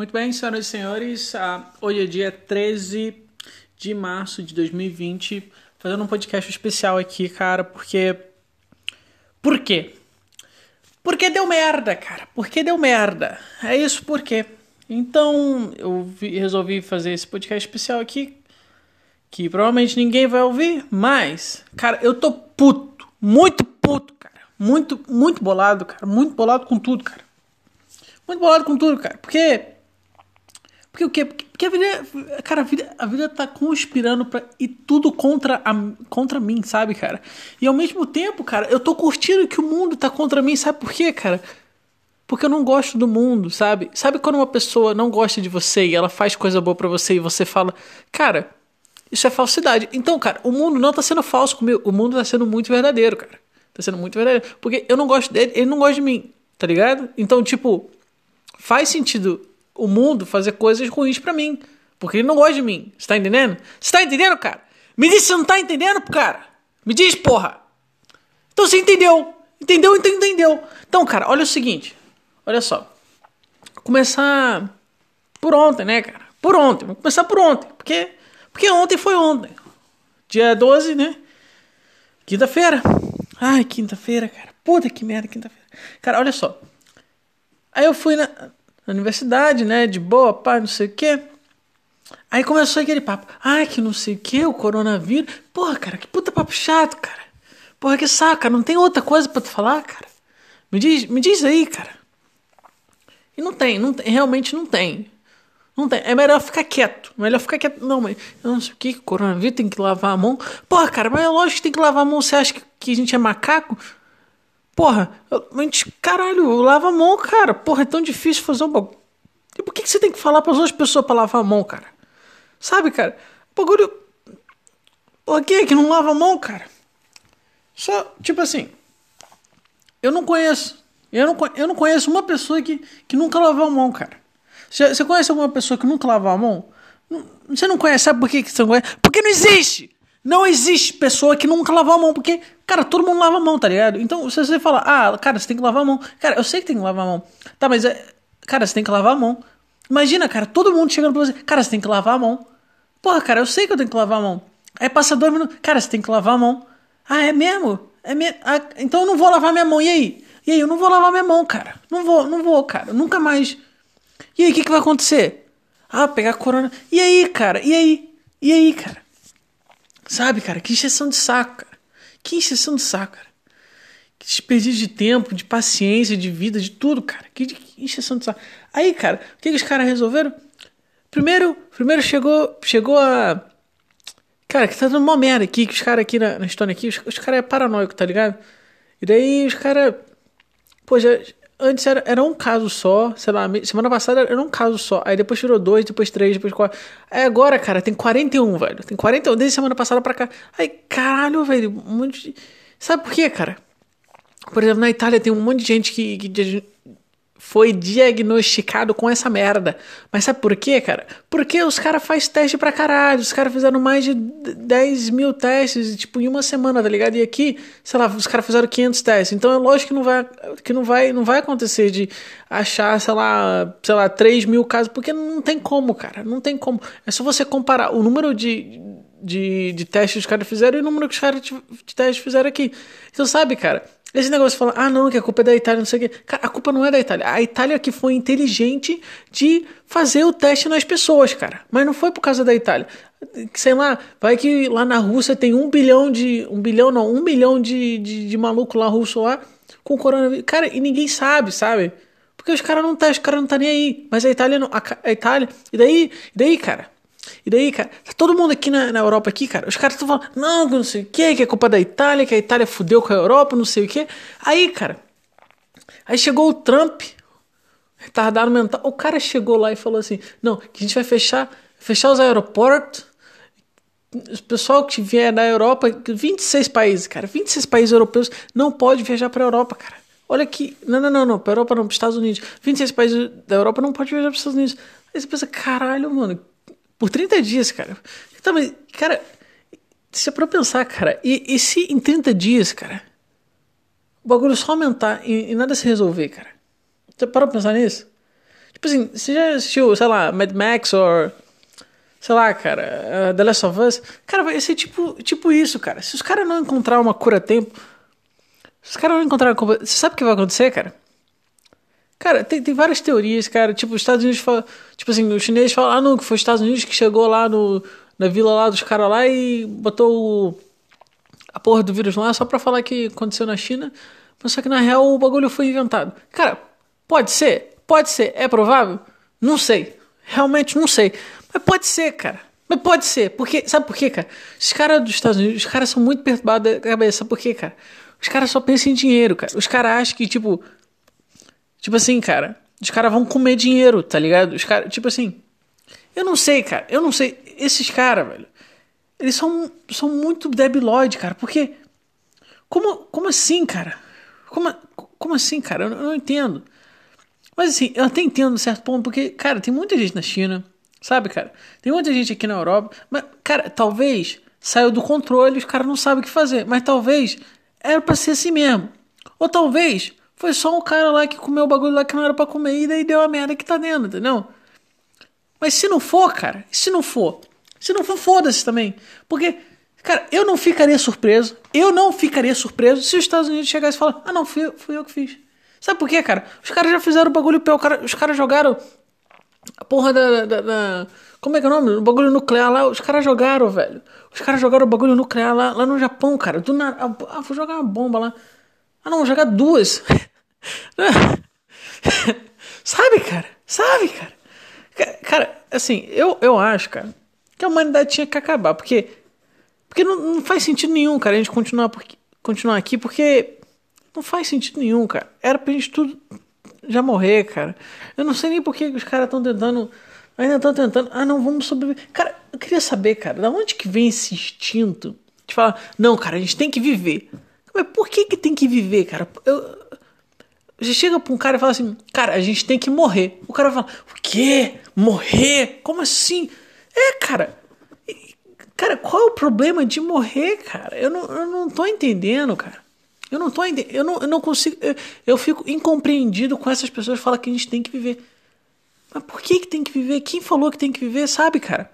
Muito bem, senhoras e senhores, uh, hoje é dia 13 de março de 2020, fazendo um podcast especial aqui, cara, porque. Por quê? Porque deu merda, cara. Porque deu merda. É isso por quê? Então eu vi, resolvi fazer esse podcast especial aqui, que provavelmente ninguém vai ouvir, mas, cara, eu tô puto, muito puto, cara. Muito, muito bolado, cara. Muito bolado com tudo, cara. Muito bolado com tudo, cara. Porque. Porque o quê? Porque a vida. Cara, a vida, a vida tá conspirando pra ir tudo contra, a, contra mim, sabe, cara? E ao mesmo tempo, cara, eu tô curtindo que o mundo tá contra mim, sabe por quê, cara? Porque eu não gosto do mundo, sabe? Sabe quando uma pessoa não gosta de você e ela faz coisa boa para você e você fala, cara, isso é falsidade. Então, cara, o mundo não tá sendo falso comigo, o mundo tá sendo muito verdadeiro, cara. Tá sendo muito verdadeiro. Porque eu não gosto dele, ele não gosta de mim, tá ligado? Então, tipo, faz sentido o mundo fazer coisas ruins para mim. Porque ele não gosta de mim. Você tá entendendo? Você tá entendendo, cara? Me diz se não tá entendendo, cara. Me diz, porra. Então você entendeu. Entendeu? Então entendeu. Então, cara, olha o seguinte. Olha só. Vou começar por ontem, né, cara? Por ontem. Vou começar por ontem. Porque, porque ontem foi ontem. Dia 12, né? Quinta-feira. Ai, quinta-feira, cara. Puta que merda, quinta-feira. Cara, olha só. Aí eu fui na, na universidade, né? De boa, pai, não sei o quê. Aí começou aquele papo. Ai, que não sei o que, o coronavírus. Porra, cara, que puta papo chato, cara. Porra, que saca. Não tem outra coisa para tu falar, cara? Me diz, me diz aí, cara. E não tem, não tem, realmente não tem. Não tem. É melhor ficar quieto. Melhor ficar quieto. Não, mas eu não sei o que, coronavírus tem que lavar a mão. Porra, cara, mas é lógico que tem que lavar a mão. Você acha que, que a gente é macaco? Porra, gente, caralho, lava a mão, cara. Porra, é tão difícil fazer um bagulho. Por que, que você tem que falar para as outras pessoas para lavar a mão, cara? Sabe, cara? Bagulho. Porra, quem é que não lava a mão, cara? Só, tipo assim. Eu não conheço. Eu não, eu não conheço uma pessoa que, que nunca lavou a mão, cara. Você, você conhece alguma pessoa que nunca lavou a mão? Você não conhece, sabe por que você não conhece? Porque não existe! Não existe pessoa que nunca lavou a mão, porque, cara, todo mundo lava a mão, tá ligado? Então, se você fala, ah, cara, você tem que lavar a mão. Cara, eu sei que tem que lavar a mão. Tá, mas, é, cara, você tem que lavar a mão. Imagina, cara, todo mundo chegando pra você, cara, você tem que lavar a mão. Porra, cara, eu sei que eu tenho que lavar a mão. Aí passa dois minutos, cara, você tem que lavar a mão. Ah, é mesmo? É mesmo? Ah, então eu não vou lavar minha mão. E aí? E aí, eu não vou lavar minha mão, cara. Não vou, não vou, cara. Nunca mais. E aí, o que, que vai acontecer? Ah, pegar corona. E aí, cara? E aí? E aí, cara? Sabe, cara? Que injeção de saco, cara. Que injeção de saco, cara. Que desperdício de tempo, de paciência, de vida, de tudo, cara. Que, que injeção de saco. Aí, cara, o que, que os caras resolveram? Primeiro, primeiro chegou, chegou a. Cara, que tá dando uma merda aqui, que os caras aqui na, na Estônia aqui, os, os caras é paranoico, tá ligado? E daí os caras. Pô, já, Antes era, era um caso só, sei lá, semana passada era um caso só. Aí depois tirou dois, depois três, depois quatro. Aí agora, cara, tem 41, velho. Tem 41 desde semana passada pra cá. Aí, caralho, velho, um monte de... Sabe por quê, cara? Por exemplo, na Itália tem um monte de gente que, que foi diagnosticado com essa merda. Mas sabe por quê, cara? Porque os caras fazem teste pra caralho. Os caras fizeram mais de 10 mil testes, tipo, em uma semana, tá ligado? E aqui, sei lá, os caras fizeram 500 testes. Então é lógico que não vai, que não vai, não vai acontecer de achar, sei lá, sei lá, 3 mil casos, porque não tem como, cara. Não tem como. É só você comparar o número de, de, de testes que os caras fizeram e o número que os caras de, testes fizeram aqui. Então, sabe, cara? Esse negócio de falar, ah, não, que a culpa é da Itália, não sei o quê. Cara, a culpa não é da Itália. A Itália que foi inteligente de fazer o teste nas pessoas, cara. Mas não foi por causa da Itália. Sei lá, vai que lá na Rússia tem um bilhão de. Um bilhão, não, um milhão de, de, de maluco lá russo lá com coronavírus. Cara, e ninguém sabe, sabe? Porque os caras não tá, os caras não tá nem aí. Mas a Itália não. A, a Itália. E daí, e daí, cara? E daí, cara, tá todo mundo aqui na, na Europa aqui, cara, os caras estão falando, não, que não sei o que, que é culpa da Itália, que a Itália fudeu com a Europa, não sei o que. Aí, cara, aí chegou o Trump, retardado mental, o cara chegou lá e falou assim, não, que a gente vai fechar, fechar os aeroportos, o pessoal que vier da Europa, 26 países, cara, 26 países europeus não pode viajar para a Europa, cara. Olha aqui, não, não, não, não, para a Europa não, para os Estados Unidos. 26 países da Europa não pode viajar para os Estados Unidos. Aí você pensa, caralho, mano, por 30 dias, cara. Então, mas, cara, se é pra pensar, cara, e, e se em 30 dias, cara, o bagulho só aumentar e, e nada se resolver, cara? Você parou pra pensar nisso? Tipo assim, você já assistiu, sei lá, Mad Max ou. Sei lá, cara, uh, The Last of Us? Cara, vai ser tipo, tipo isso, cara. Se os caras não encontrar uma cura a tempo. Se os caras não encontrar uma cura. Você sabe o que vai acontecer, cara? Cara, tem, tem várias teorias, cara. Tipo, os Estados Unidos falam. Tipo assim, os chineses falam, ah, não, que foi os Estados Unidos que chegou lá no, na vila lá dos caras lá e botou a porra do vírus lá só pra falar que aconteceu na China. Mas só que na real o bagulho foi inventado. Cara, pode ser? Pode ser. É provável? Não sei. Realmente não sei. Mas pode ser, cara. Mas pode ser. Porque, sabe por quê, cara? Os caras dos Estados Unidos, os caras são muito perturbados da cabeça. Sabe por quê, cara? Os caras só pensam em dinheiro, cara. Os caras acham que, tipo, Tipo assim, cara, os caras vão comer dinheiro, tá ligado? Os caras, tipo assim, eu não sei, cara, eu não sei. Esses caras, velho, eles são, são muito debilóide, cara, porque. Como, como assim, cara? Como, como assim, cara? Eu, eu não entendo. Mas assim, eu até entendo certo ponto, porque, cara, tem muita gente na China, sabe, cara? Tem muita gente aqui na Europa, mas, cara, talvez saiu do controle, os caras não sabem o que fazer, mas talvez era pra ser assim mesmo. Ou talvez foi só um cara lá que comeu o bagulho lá que não era pra comer e daí deu a merda que tá dentro, entendeu? Mas se não for, cara, se não for, se não for, foda-se também. Porque, cara, eu não ficaria surpreso, eu não ficaria surpreso se os Estados Unidos chegassem e falassem, ah não, fui, fui eu que fiz. Sabe por quê, cara? Os caras já fizeram o bagulho pior, cara, os caras jogaram a porra da, da, da, Como é que é o nome? O bagulho nuclear lá, os caras jogaram, velho. Os caras jogaram o bagulho nuclear lá, lá no Japão, cara. Do nada. Ah, vou jogar uma bomba lá. Ah, não, vou jogar duas. Sabe, cara? Sabe, cara? Cara, assim, eu, eu acho, cara, que a humanidade tinha que acabar, porque porque não, não faz sentido nenhum, cara, a gente continuar, continuar aqui, porque não faz sentido nenhum, cara. Era pra gente tudo já morrer, cara. Eu não sei nem por que os caras estão tentando. Ainda estão tentando. Ah, não, vamos sobreviver. Cara, eu queria saber, cara, da onde que vem esse instinto de falar, não, cara, a gente tem que viver. Mas por que que tem que viver, cara? Eu, você chega pra um cara e fala assim, cara, a gente tem que morrer. O cara fala, o quê? Morrer? Como assim? É, cara. Cara, qual é o problema de morrer, cara? Eu não, eu não tô entendendo, cara. Eu não tô entendendo. Eu não, eu não consigo. Eu, eu fico incompreendido com essas pessoas que falam que a gente tem que viver. Mas por que, que tem que viver? Quem falou que tem que viver, sabe, cara?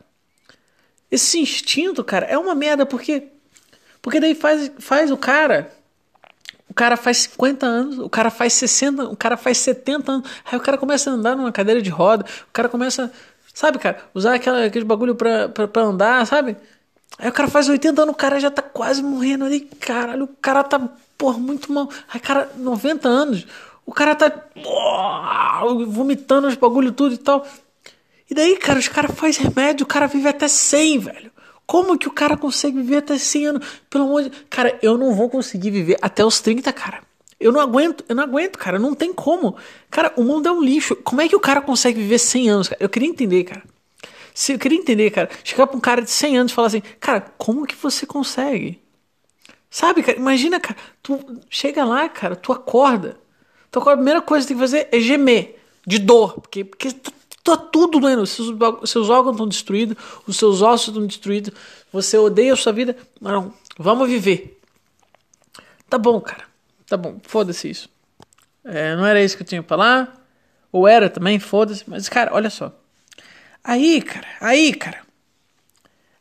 Esse instinto, cara, é uma merda, porque. Porque daí faz, faz o cara cara faz 50 anos, o cara faz 60, o cara faz 70 anos. Aí o cara começa a andar numa cadeira de roda, o cara começa, sabe, cara, usar aquela, aquele bagulho pra, pra, pra andar, sabe? Aí o cara faz 80 anos, o cara já tá quase morrendo ali, caralho, o cara tá, porra, muito mal. Aí, cara, 90 anos, o cara tá oh, vomitando os bagulho tudo e tal. E daí, cara, os caras fazem remédio, o cara vive até 100, velho. Como que o cara consegue viver até 100 anos? Pelo amor de Cara, eu não vou conseguir viver até os 30, cara. Eu não aguento, eu não aguento, cara. Não tem como. Cara, o mundo é um lixo. Como é que o cara consegue viver 100 anos, cara? Eu queria entender, cara. Se eu queria entender, cara. Chegar pra um cara de 100 anos e falar assim, cara, como que você consegue? Sabe, cara? Imagina, cara. Tu chega lá, cara, tu acorda. Tu acorda, a primeira coisa que tem que fazer é gemer de dor. Porque, porque tu Tá tudo doendo. Seus, seus órgãos estão destruídos, os seus ossos estão destruídos. Você odeia a sua vida. Não, vamos viver. Tá bom, cara. Tá bom, foda-se isso. É, não era isso que eu tinha pra falar. Ou era também, foda-se. Mas, cara, olha só. Aí, cara, aí, cara.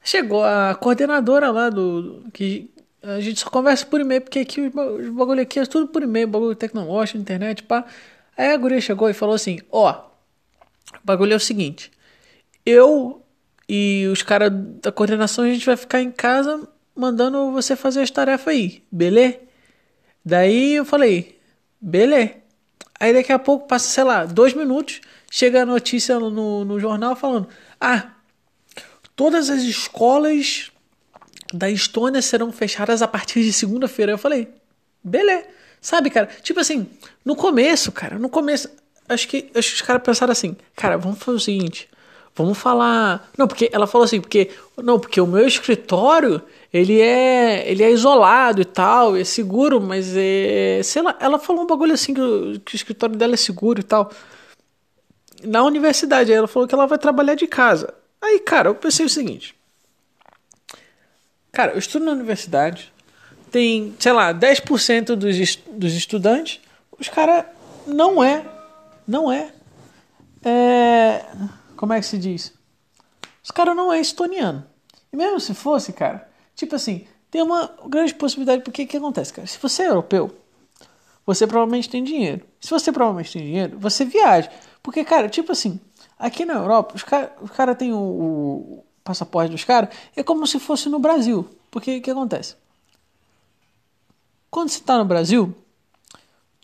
Chegou a coordenadora lá do. que a gente só conversa por e-mail, porque aqui os bagulho aqui é tudo por e-mail, bagulho tecnológico, internet, pá. Aí a guria chegou e falou assim: Ó, o bagulho é o seguinte: eu e os caras da coordenação a gente vai ficar em casa mandando você fazer as tarefas aí, beleza? Daí eu falei, beleza. Aí daqui a pouco passa, sei lá, dois minutos, chega a notícia no, no jornal falando: ah, todas as escolas da Estônia serão fechadas a partir de segunda-feira. Eu falei, beleza. Sabe, cara? Tipo assim, no começo, cara, no começo acho que, acho que os caras pensaram assim, cara, vamos fazer o seguinte, vamos falar. Não, porque ela falou assim, porque. Não, porque o meu escritório, ele é. ele é isolado e tal, é seguro, mas é. Sei lá, ela falou um bagulho assim que o, que o escritório dela é seguro e tal. Na universidade, ela falou que ela vai trabalhar de casa. Aí, cara, eu pensei o seguinte. Cara, eu estudo na universidade, tem, sei lá, 10% dos, dos estudantes, os caras não é não é. é. Como é que se diz? Os caras não é estoniano. E mesmo se fosse, cara, tipo assim, tem uma grande possibilidade, porque o que acontece, cara? Se você é europeu, você provavelmente tem dinheiro. Se você provavelmente tem dinheiro, você viaja. Porque, cara, tipo assim, aqui na Europa, os caras cara têm o, o, passaporte dos caras, é como se fosse no Brasil. Porque o que acontece? Quando você está no Brasil,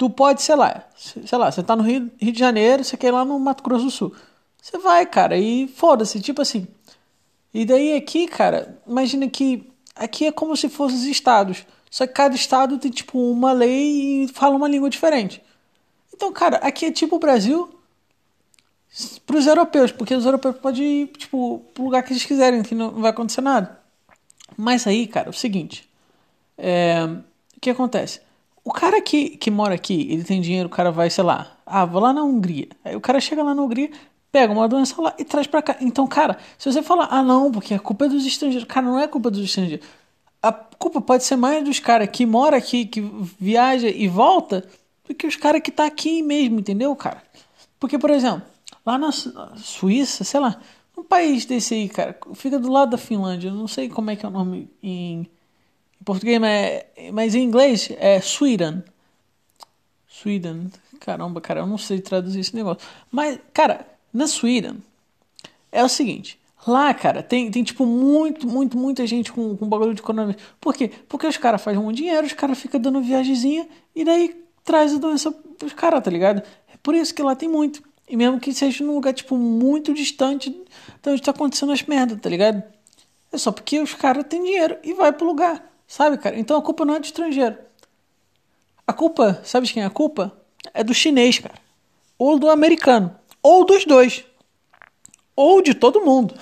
tu pode, sei lá, sei lá, você tá no Rio, Rio de Janeiro, você quer ir lá no Mato Grosso do Sul. Você vai, cara, e foda-se, tipo assim. E daí aqui, cara, imagina que aqui é como se fossem os estados. Só que cada estado tem, tipo, uma lei e fala uma língua diferente. Então, cara, aqui é tipo o Brasil para os europeus, porque os europeus podem ir, tipo, pro lugar que eles quiserem, que não vai acontecer nada. Mas aí, cara, é o seguinte. É, o que acontece? O cara que, que mora aqui, ele tem dinheiro, o cara vai, sei lá, ah, vou lá na Hungria. Aí o cara chega lá na Hungria, pega uma doença lá e traz para cá. Então, cara, se você falar, ah, não, porque a culpa é dos estrangeiros, cara, não é culpa dos estrangeiros. A culpa pode ser mais dos caras que mora aqui, que viaja e volta, do que os caras que tá aqui mesmo, entendeu, cara? Porque, por exemplo, lá na Suíça, sei lá, um país desse aí, cara, fica do lado da Finlândia, não sei como é que é o nome em, em português, mas, mas em inglês é Sweden. Sweden. Caramba, cara, eu não sei traduzir esse negócio. Mas, cara, na Sweden, é o seguinte. Lá, cara, tem, tem tipo muito, muito, muita gente com, com bagulho de coronavírus. Por quê? Porque os caras fazem um dinheiro, os caras ficam dando viagemzinha e daí traz a doença pros caras, tá ligado? É por isso que lá tem muito. E mesmo que seja num lugar, tipo, muito distante de onde tá acontecendo as merdas, tá ligado? É só porque os caras têm dinheiro e vai pro lugar, sabe, cara? Então a culpa não é do estrangeiro. A culpa, sabe de quem é a culpa? É do chinês, cara. Ou do americano. Ou dos dois. Ou de todo mundo.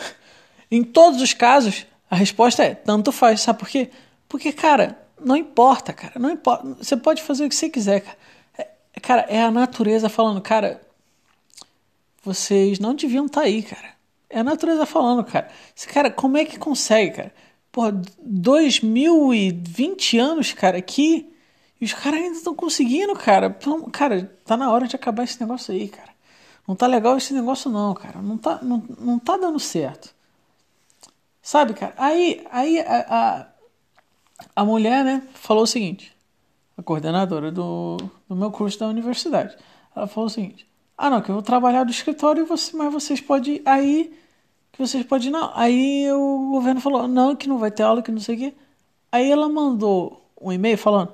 Em todos os casos, a resposta é tanto faz. Sabe por quê? Porque, cara, não importa, cara. Não importa. Você pode fazer o que você quiser, cara. É, cara, é a natureza falando, cara. Vocês não deviam estar tá aí, cara. É a natureza falando, cara. Cara, como é que consegue, cara? Porra, 2020 anos, cara, aqui. E os caras ainda estão conseguindo, cara. Cara, tá na hora de acabar esse negócio aí, cara. Não tá legal esse negócio não, cara. Não tá, não, não tá dando certo. Sabe, cara? Aí, aí a, a, a mulher, né, falou o seguinte. A coordenadora do, do meu curso da universidade. Ela falou o seguinte. Ah, não, que eu vou trabalhar do escritório, mas vocês podem aí, que vocês podem não. Aí o governo falou, não, que não vai ter aula, que não sei o quê. Aí ela mandou um e-mail falando,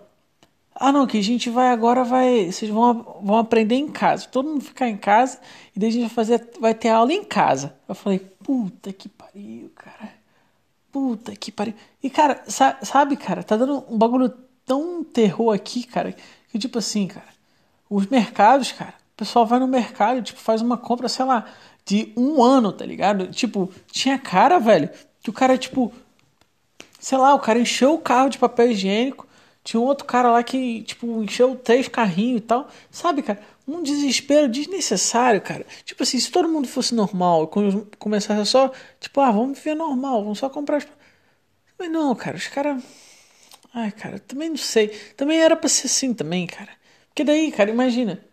ah, não, que a gente vai agora, vai. Vocês vão, vão aprender em casa. Todo mundo ficar em casa e daí a gente vai fazer. Vai ter aula em casa. Eu falei, puta que pariu, cara. Puta que pariu. E, cara, sabe, cara, tá dando um bagulho tão terror aqui, cara, que tipo assim, cara, os mercados, cara, o pessoal vai no mercado, tipo, faz uma compra, sei lá, de um ano, tá ligado? Tipo, tinha cara, velho, que o cara, tipo, sei lá, o cara encheu o carro de papel higiênico tinha um outro cara lá que, tipo, encheu três carrinhos e tal. Sabe, cara? Um desespero desnecessário, cara. Tipo assim, se todo mundo fosse normal, começasse só, tipo, ah, vamos viver normal, vamos só comprar as. Mas não, cara, os caras. Ai, cara, também não sei. Também era pra ser assim também, cara. Porque daí, cara, imagina.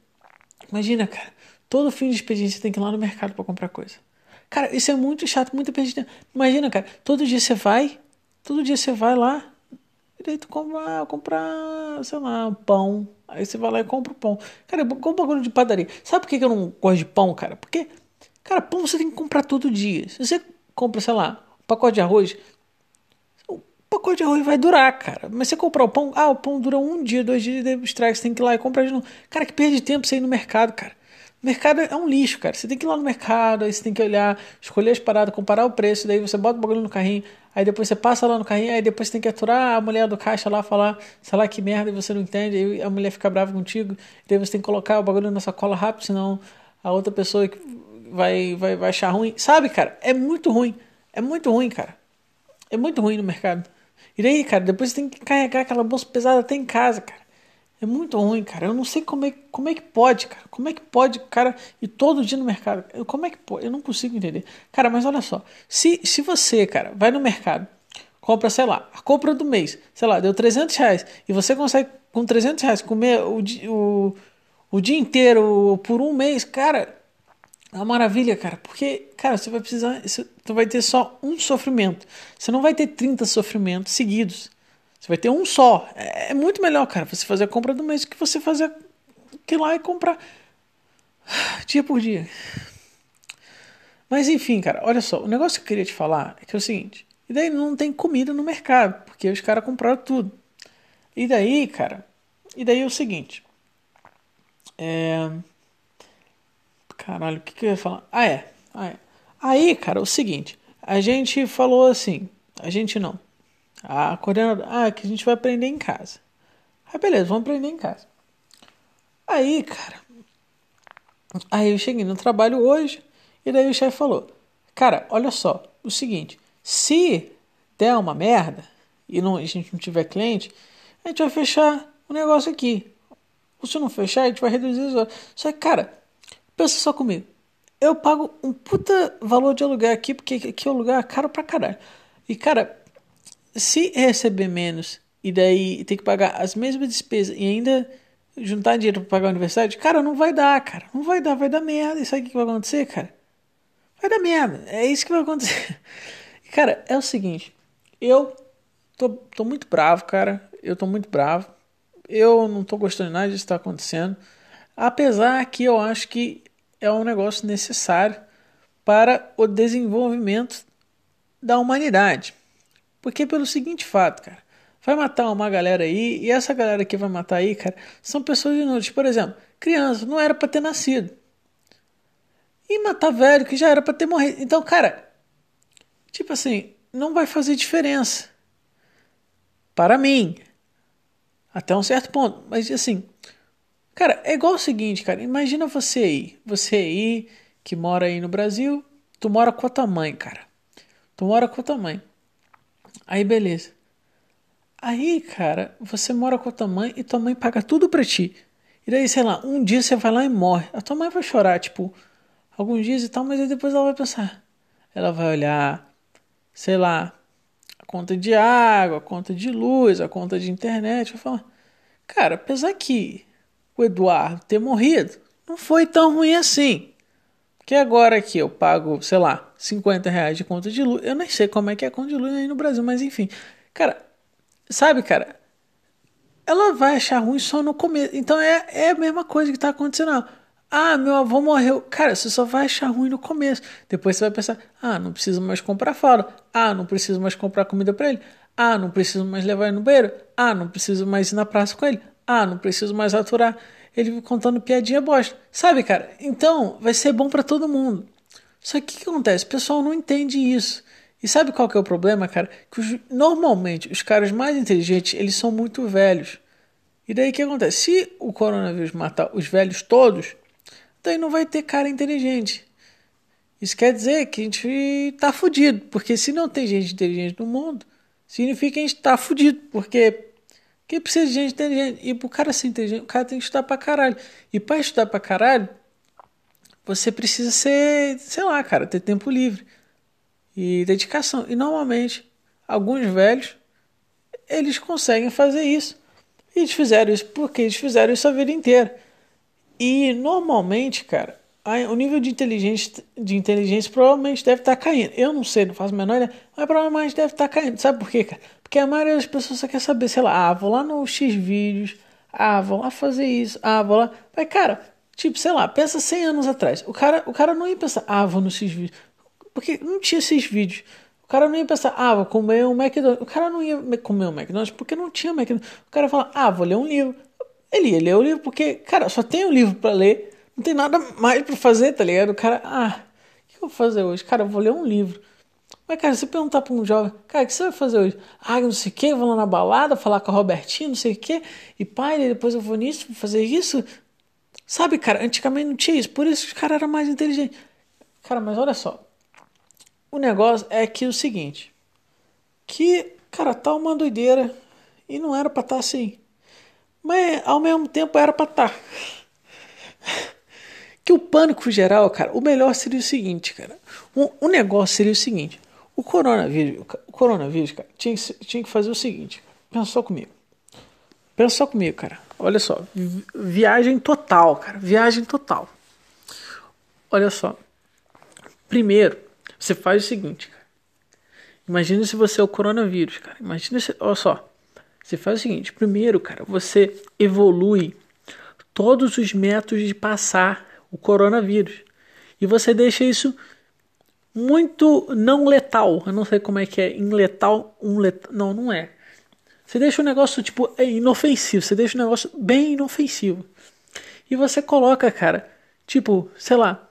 Imagina, cara. Todo fim de expediente você tem que ir lá no mercado para comprar coisa. Cara, isso é muito chato, muita gente. Imagina, cara, todo dia você vai, todo dia você vai lá, e daí tu compra, comprar, sei lá, um pão. Aí você vai lá e compra o pão. Cara, compra bagulho de padaria. Sabe por que eu não gosto de pão, cara? Porque, cara, pão você tem que comprar todo dia. Se você compra, sei lá, um pacote de arroz, o pacote de arroz vai durar, cara. Mas você comprar o pão, ah, o pão dura um dia, dois dias, e daí estraga, você tem que ir lá e comprar de novo. Cara, que perde tempo você ir no mercado, cara. Mercado é um lixo, cara. Você tem que ir lá no mercado, aí você tem que olhar, escolher as paradas, comparar o preço, daí você bota o bagulho no carrinho, aí depois você passa lá no carrinho, aí depois você tem que aturar a mulher do caixa lá, falar, sei lá que merda, e você não entende, aí a mulher fica brava contigo, daí você tem que colocar o bagulho na sacola rápido, senão a outra pessoa vai, vai, vai achar ruim. Sabe, cara? É muito ruim. É muito ruim, cara. É muito ruim no mercado. E daí, cara, depois você tem que carregar aquela bolsa pesada até em casa, cara. É muito ruim, cara. Eu não sei como é, como é que pode, cara. Como é que pode, cara, ir todo dia no mercado? Como é que pode? Eu não consigo entender. Cara, mas olha só. Se, se você, cara, vai no mercado, compra, sei lá, a compra do mês, sei lá, deu 300 reais, e você consegue, com 300 reais, comer o, o, o dia inteiro por um mês, cara, É uma maravilha, cara, porque, cara, você vai precisar. Você vai ter só um sofrimento. Você não vai ter 30 sofrimentos seguidos. Você vai ter um só. É, é muito melhor, cara, você fazer a compra do mês que você fazer que lá e comprar dia por dia. Mas enfim, cara, olha só, o negócio que eu queria te falar é que é o seguinte: e daí não tem comida no mercado, porque os caras compraram tudo. E daí, cara, e daí é o seguinte. É. Caralho, o que, que eu ia falar? Ah, é. Ah, é. Aí, cara, é o seguinte. A gente falou assim. A gente não. A coordenadora. Ah, que a gente vai aprender em casa. Aí, beleza, vamos aprender em casa. Aí, cara. Aí eu cheguei no trabalho hoje. E daí o chefe falou: Cara, olha só. O seguinte. Se der uma merda. E não, a gente não tiver cliente. A gente vai fechar o negócio aqui. Ou se não fechar, a gente vai reduzir as horas. Só que, cara Pensa só comigo. Eu pago um puta valor de aluguel aqui, porque aqui o lugar é caro pra caralho. E, cara, se receber menos e daí ter que pagar as mesmas despesas e ainda juntar dinheiro pra pagar a universidade, cara, não vai dar, cara. Não vai dar, vai dar merda. E sabe o que vai acontecer, cara? Vai dar merda. É isso que vai acontecer. Cara, é o seguinte. Eu tô, tô muito bravo, cara. Eu tô muito bravo. Eu não tô gostando de nada disso que tá acontecendo. Apesar que eu acho que é um negócio necessário para o desenvolvimento da humanidade. Porque pelo seguinte fato, cara, vai matar uma galera aí, e essa galera que vai matar aí, cara, são pessoas inúteis. Por exemplo, criança, não era para ter nascido. E matar velho que já era para ter morrido. Então, cara, tipo assim, não vai fazer diferença. Para mim. Até um certo ponto. Mas assim, Cara, é igual o seguinte, cara. Imagina você aí. Você aí que mora aí no Brasil. Tu mora com a tua mãe, cara. Tu mora com a tua mãe. Aí, beleza. Aí, cara, você mora com a tua mãe e tua mãe paga tudo pra ti. E daí, sei lá, um dia você vai lá e morre. A tua mãe vai chorar, tipo, alguns dias e tal, mas aí depois ela vai pensar. Ela vai olhar, sei lá, a conta de água, a conta de luz, a conta de internet. Vai falar, cara, apesar que o Eduardo ter morrido, não foi tão ruim assim. Porque agora que eu pago, sei lá, 50 reais de conta de luz, eu nem sei como é que é a conta de luz aí no Brasil, mas enfim. Cara, sabe, cara, ela vai achar ruim só no começo. Então é, é a mesma coisa que está acontecendo. Ah, meu avô morreu. Cara, você só vai achar ruim no começo. Depois você vai pensar: ah, não preciso mais comprar fralda. Ah, não preciso mais comprar comida para ele. Ah, não preciso mais levar ele no banheiro. Ah, não preciso mais ir na praça com ele. Ah, não preciso mais aturar ele contando piadinha bosta. Sabe, cara? Então, vai ser bom para todo mundo. Só que o que acontece? O pessoal não entende isso. E sabe qual que é o problema, cara? Que os, normalmente os caras mais inteligentes, eles são muito velhos. E daí o que acontece? Se o coronavírus matar os velhos todos, daí não vai ter cara inteligente. Isso quer dizer que a gente tá fudido, porque se não tem gente inteligente no mundo, significa que a gente tá fudido, porque que precisa de gente inteligente. E pro cara ser inteligente, o cara tem que estudar pra caralho. E pra estudar pra caralho, você precisa ser, sei lá, cara, ter tempo livre e dedicação. E normalmente, alguns velhos, eles conseguem fazer isso. E eles fizeram isso porque eles fizeram isso a vida inteira. E normalmente, cara, o nível de inteligência, de inteligência provavelmente deve estar caindo. Eu não sei, não faço a menor ideia, mas provavelmente deve estar caindo. Sabe por quê, cara? Porque a maioria das pessoas só quer saber, sei lá, ah, vou lá no X vídeos, ah, vou lá fazer isso, ah, vou lá. Mas, cara, tipo, sei lá, pensa 100 anos atrás. O cara, o cara não ia pensar, ah, vou no X vídeos. Porque não tinha esses vídeos. O cara não ia pensar, ah, vou comer um McDonald's. O cara não ia comer um McDonald's porque não tinha McDonald's. O cara ia falar, ah, vou ler um livro. Ele ia ler o livro porque, cara, só tem um livro para ler. Não tem nada mais para fazer, tá ligado? O cara, ah, o que eu vou fazer hoje? Cara, eu vou ler um livro. Mas, cara, se perguntar pra um jovem, cara, o que você vai fazer hoje? Ah, não sei o que, vou lá na balada falar com a Robertinha, não sei o que, e pai, depois eu vou nisso, vou fazer isso. Sabe, cara, antigamente não tinha isso, por isso os caras eram mais inteligentes. Cara, mas olha só. O negócio é que o seguinte, que, cara, tá uma doideira e não era pra estar tá assim. Mas ao mesmo tempo era pra estar. Tá. que o pânico geral, cara, o melhor seria o seguinte, cara. O, o negócio seria o seguinte. O coronavírus, o coronavírus, cara, tinha, tinha que fazer o seguinte. Pensa só comigo. Pensa só comigo, cara. Olha só. Viagem total, cara. Viagem total. olha só. Primeiro, você faz o seguinte, cara. Imagina se você é o coronavírus, cara. Imagina se, olha só. Você faz o seguinte, primeiro, cara, você evolui todos os métodos de passar o coronavírus. E você deixa isso muito não letal. Eu não sei como é que é. Inletal, um letal. Não, não é. Você deixa o negócio, tipo, é inofensivo. Você deixa o negócio bem inofensivo. E você coloca, cara, tipo, sei lá,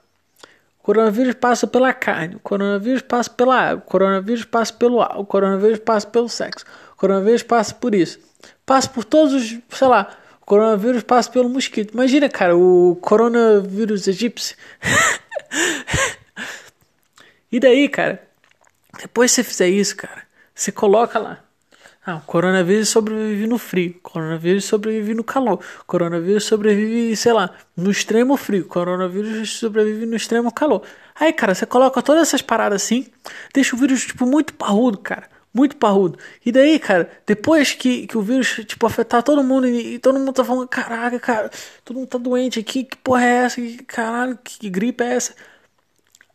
o coronavírus passa pela carne, o coronavírus passa pela água, o coronavírus passa pelo ar, o coronavírus passa pelo sexo, o coronavírus passa por isso. Passa por todos os, sei lá, o coronavírus passa pelo mosquito. Imagina, cara, o coronavírus egípcio. e daí, cara, depois você fizer isso, cara, você coloca lá. Ah, o coronavírus sobrevive no frio, o coronavírus sobrevive no calor, o coronavírus sobrevive, sei lá, no extremo frio, o coronavírus sobrevive no extremo calor. Aí, cara, você coloca todas essas paradas assim, deixa o vírus, tipo, muito parrudo, cara. Muito parrudo. E daí, cara, depois que, que o vírus, tipo, afetar todo mundo e, e todo mundo tá falando, caraca, cara, todo mundo tá doente aqui, que porra é essa? Que, caralho, que gripe é essa?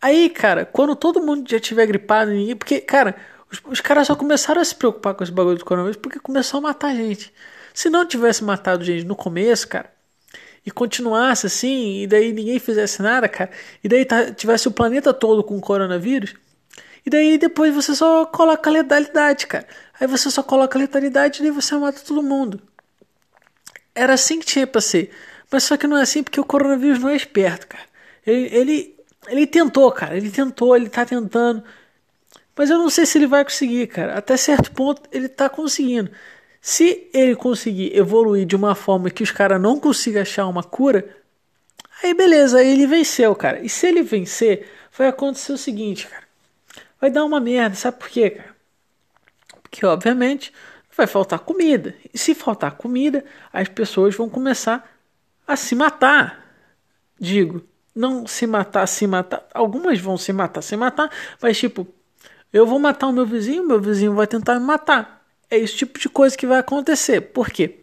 Aí, cara, quando todo mundo já tiver gripado, porque, cara, os, os caras só começaram a se preocupar com esse bagulho do coronavírus porque começou a matar gente. Se não tivesse matado gente no começo, cara, e continuasse assim, e daí ninguém fizesse nada, cara, e daí tá, tivesse o planeta todo com coronavírus, e daí depois você só coloca letalidade, cara. Aí você só coloca letalidade e daí você mata todo mundo. Era assim que tinha pra ser. Mas só que não é assim porque o coronavírus não é esperto, cara. Ele, ele, ele tentou, cara. Ele tentou, ele tá tentando. Mas eu não sei se ele vai conseguir, cara. Até certo ponto ele tá conseguindo. Se ele conseguir evoluir de uma forma que os caras não consigam achar uma cura, aí beleza, aí ele venceu, cara. E se ele vencer, vai acontecer o seguinte, cara vai dar uma merda. Sabe por quê, cara? Porque, obviamente, vai faltar comida. E se faltar comida, as pessoas vão começar a se matar. Digo, não se matar, se matar. Algumas vão se matar, se matar, mas tipo, eu vou matar o meu vizinho, meu vizinho vai tentar me matar. É esse tipo de coisa que vai acontecer. Por quê?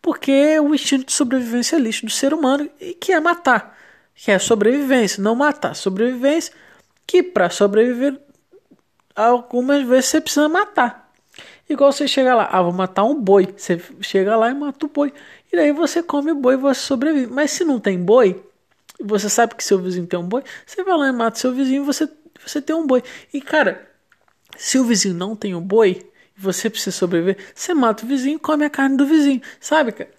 Porque é o instinto de sobrevivência lixo do ser humano e que é matar. Que é sobrevivência, não matar. Sobrevivência que para sobreviver algumas vezes você precisa matar. Igual você chega lá, ah, vou matar um boi. Você chega lá e mata o boi. E daí você come o boi e você sobrevive. Mas se não tem boi, você sabe que seu vizinho tem um boi, você vai lá e mata seu vizinho e você, você tem um boi. E cara, se o vizinho não tem um boi e você precisa sobreviver, você mata o vizinho e come a carne do vizinho. Sabe, cara?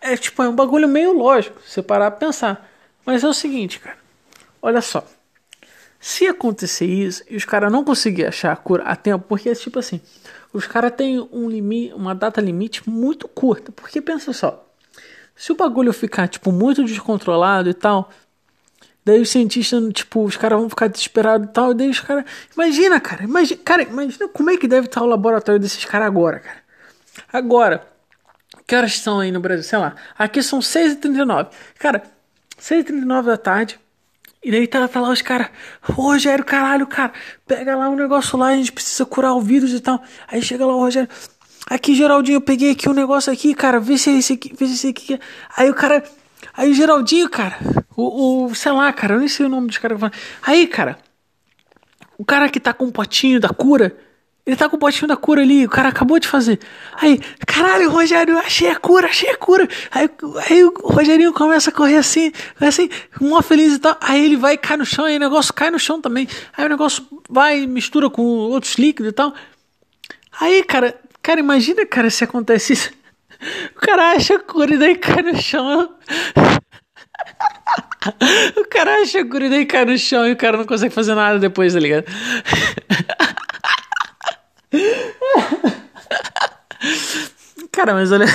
É tipo, é um bagulho meio lógico, você parar pra pensar. Mas é o seguinte, cara. Olha só. Se acontecer isso e os caras não conseguirem achar a cura a tempo, porque tipo assim, os caras têm um limite, uma data limite muito curta. Porque pensa só, se o bagulho ficar tipo muito descontrolado e tal, daí os cientistas, tipo, os caras vão ficar desesperados e tal, e daí os caras, imagina, cara, imagina, cara, imagina como é que deve estar o laboratório desses caras agora, cara. Agora, que horas são aí no Brasil? Sei lá. Aqui são 6h39. Cara, 6h39 da tarde. E daí tá, tá lá os caras, ô Rogério, caralho, cara, pega lá um negócio lá, a gente precisa curar o vírus e tal. Aí chega lá o Rogério, aqui Geraldinho, eu peguei aqui um negócio aqui, cara, vê se é esse aqui, vê se é esse aqui. Aí o cara, aí Geraldinho, cara, o, o sei lá, cara, eu nem sei o nome dos caras. Aí, cara, o cara que tá com o potinho da cura, ele tá com o potinho da cura ali, o cara acabou de fazer. Aí, caralho, Rogério, achei a cura, achei a cura. Aí, aí o Rogerinho começa a correr assim, assim, mó feliz e tal. Aí ele vai cai no chão, aí o negócio cai no chão também. Aí o negócio vai mistura com outros líquidos e tal. Aí, cara, cara, imagina, cara, se acontece isso. O cara acha a cura e daí cai no chão. O cara acha a cura e daí cai no chão e o cara não consegue fazer nada depois, tá ligado? Cara, mas olha.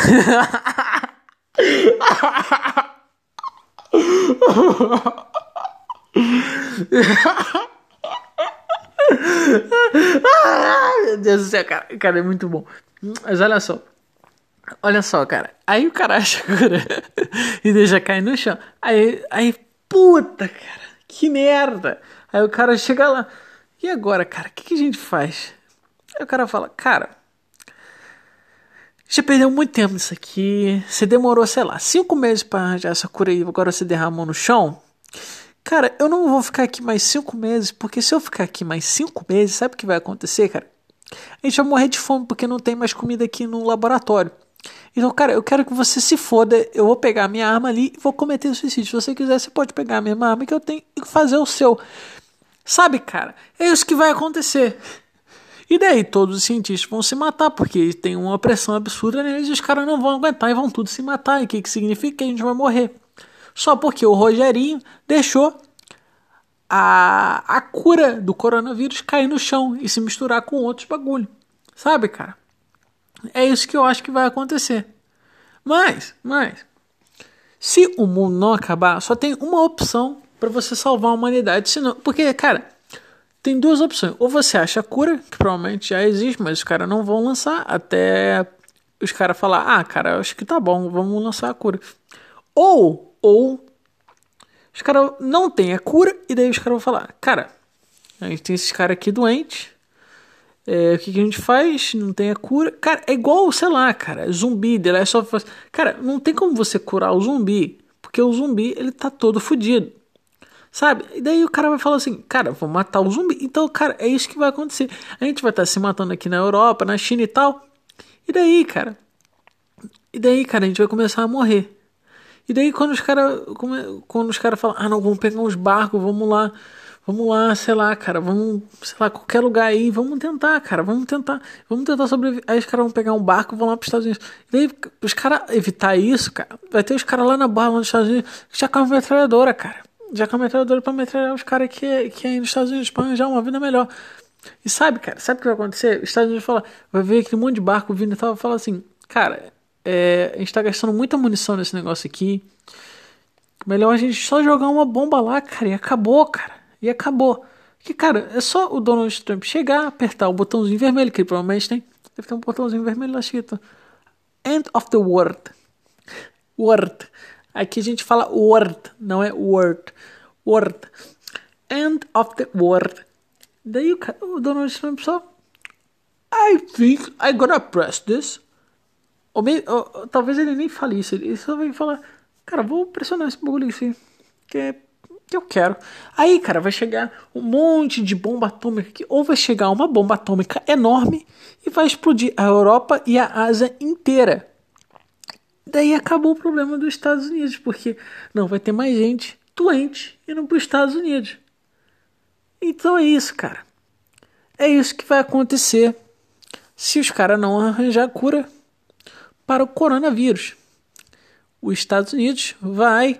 Meu Deus do céu, cara. Cara, é muito bom. Mas olha só. Olha só, cara. Aí o cara acha e deixa cair no chão. Aí, aí, puta, cara. Que merda. Aí o cara chega lá. E agora, cara, o que, que a gente faz? Aí o cara fala, cara, já perdeu muito tempo nisso aqui. Você demorou, sei lá, cinco meses para arranjar essa cura aí. Agora você derramou no chão. cara, eu não vou ficar aqui mais cinco meses, porque se eu ficar aqui mais cinco meses, sabe o que vai acontecer, cara? A gente vai morrer de fome porque não tem mais comida aqui no laboratório. Então, cara, eu quero que você se foda. Eu vou pegar a minha arma ali e vou cometer suicídio. Se você quiser, você pode pegar a mesma arma que eu tenho e fazer o seu. Sabe, cara? É isso que vai acontecer. E daí todos os cientistas vão se matar, porque tem uma pressão absurda neles e os caras não vão aguentar e vão tudo se matar. E o que, que significa? Que a gente vai morrer. Só porque o Rogerinho deixou a, a cura do coronavírus cair no chão e se misturar com outros bagulho. Sabe, cara? É isso que eu acho que vai acontecer. Mas, mas, se o mundo não acabar, só tem uma opção para você salvar a humanidade. Senão, porque, cara, tem duas opções. Ou você acha a cura, que provavelmente já existe, mas os caras não vão lançar até os caras falar, ah, cara, acho que tá bom, vamos lançar a cura. Ou, ou, os caras não têm a cura, e daí os caras vão falar, cara, a gente tem esses caras aqui doentes, é, o que, que, a gente faz? Não tem a cura. Cara, é igual, sei lá, cara, zumbi, Last of Us. Cara, não tem como você curar o zumbi, porque o zumbi, ele tá todo fodido. Sabe? E daí o cara vai falar assim, cara, vou matar o zumbi. Então, cara, é isso que vai acontecer. A gente vai estar tá se matando aqui na Europa, na China e tal. E daí, cara? E daí, cara, a gente vai começar a morrer. E daí quando os caras quando os caras falam, ah, não, vamos pegar uns barcos, vamos lá Vamos lá, sei lá, cara, vamos, sei lá, qualquer lugar aí, vamos tentar, cara, vamos tentar, vamos tentar sobreviver. Aí os caras vão pegar um barco e vão lá para os Estados Unidos. E aí, os caras evitar isso, cara, vai ter os caras lá na barra, lá nos Estados Unidos, já com a metralhadora, cara. Já com a metralhadora para metralhar os caras que, que aí nos Estados Unidos para arranjar uma vida melhor. E sabe, cara, sabe o que vai acontecer? Os Estados Unidos fala, vai ver aquele monte de barco vindo e tal, fala assim, cara, é, a gente tá gastando muita munição nesse negócio aqui. Melhor a gente só jogar uma bomba lá, cara, e acabou, cara e acabou. Que, cara, é só o Donald Trump chegar, apertar o botãozinho vermelho, que ele provavelmente tem. Deve ter um botãozinho vermelho lá escrito. End of the world. Word. Aqui a gente fala word, não é word. Word. End of the world. Daí o, cara, o Donald Trump só. I think I gonna press this. Ou, me, ou, talvez ele nem fale isso. Ele só vai falar: Cara, vou pressionar esse bagulho assim. Que é que eu quero. Aí, cara, vai chegar um monte de bomba atômica aqui, ou vai chegar uma bomba atômica enorme e vai explodir a Europa e a Ásia inteira. Daí acabou o problema dos Estados Unidos, porque não vai ter mais gente doente indo para os Estados Unidos. Então é isso, cara. É isso que vai acontecer se os caras não arranjar cura para o coronavírus. Os Estados Unidos vai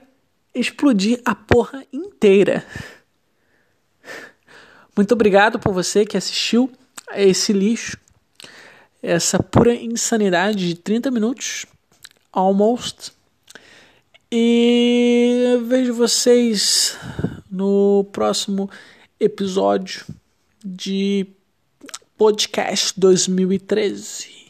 explodir a porra inteira. Muito obrigado por você que assistiu a esse lixo, essa pura insanidade de 30 minutos, almost. E vejo vocês no próximo episódio de podcast 2013.